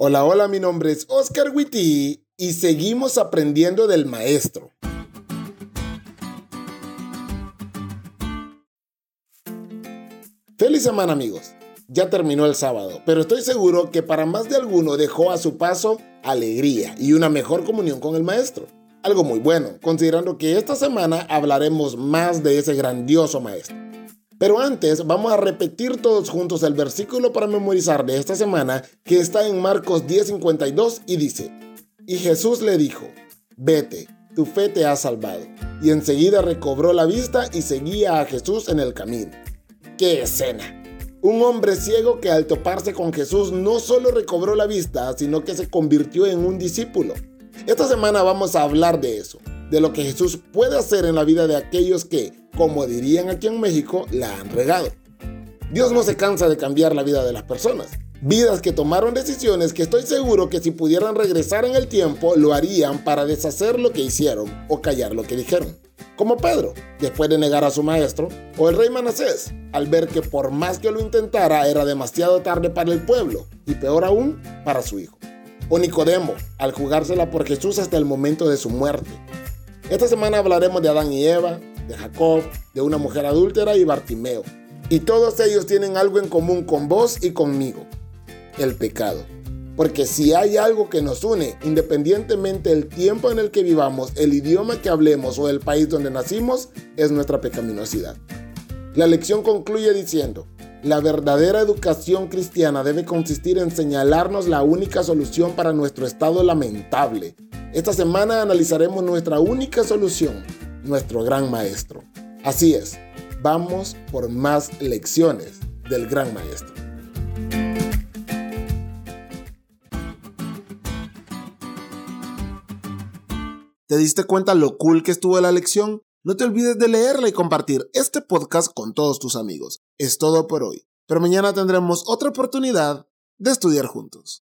Hola, hola, mi nombre es Oscar Witty y seguimos aprendiendo del maestro. Feliz semana amigos. Ya terminó el sábado, pero estoy seguro que para más de alguno dejó a su paso alegría y una mejor comunión con el maestro. Algo muy bueno, considerando que esta semana hablaremos más de ese grandioso maestro. Pero antes vamos a repetir todos juntos el versículo para memorizar de esta semana que está en Marcos 10:52 y dice, y Jesús le dijo, vete, tu fe te ha salvado. Y enseguida recobró la vista y seguía a Jesús en el camino. ¡Qué escena! Un hombre ciego que al toparse con Jesús no solo recobró la vista, sino que se convirtió en un discípulo. Esta semana vamos a hablar de eso, de lo que Jesús puede hacer en la vida de aquellos que, como dirían aquí en México, la han regado. Dios no se cansa de cambiar la vida de las personas. Vidas que tomaron decisiones que estoy seguro que si pudieran regresar en el tiempo lo harían para deshacer lo que hicieron o callar lo que dijeron. Como Pedro, después de negar a su maestro, o el rey Manasés, al ver que por más que lo intentara era demasiado tarde para el pueblo y peor aún para su hijo. O Nicodemo, al jugársela por Jesús hasta el momento de su muerte. Esta semana hablaremos de Adán y Eva, de Jacob, de una mujer adúltera y Bartimeo. Y todos ellos tienen algo en común con vos y conmigo, el pecado. Porque si hay algo que nos une, independientemente del tiempo en el que vivamos, el idioma que hablemos o el país donde nacimos, es nuestra pecaminosidad. La lección concluye diciendo, la verdadera educación cristiana debe consistir en señalarnos la única solución para nuestro estado lamentable. Esta semana analizaremos nuestra única solución, nuestro gran maestro. Así es, vamos por más lecciones del gran maestro. ¿Te diste cuenta lo cool que estuvo la lección? No te olvides de leerla y compartir este podcast con todos tus amigos. Es todo por hoy, pero mañana tendremos otra oportunidad de estudiar juntos.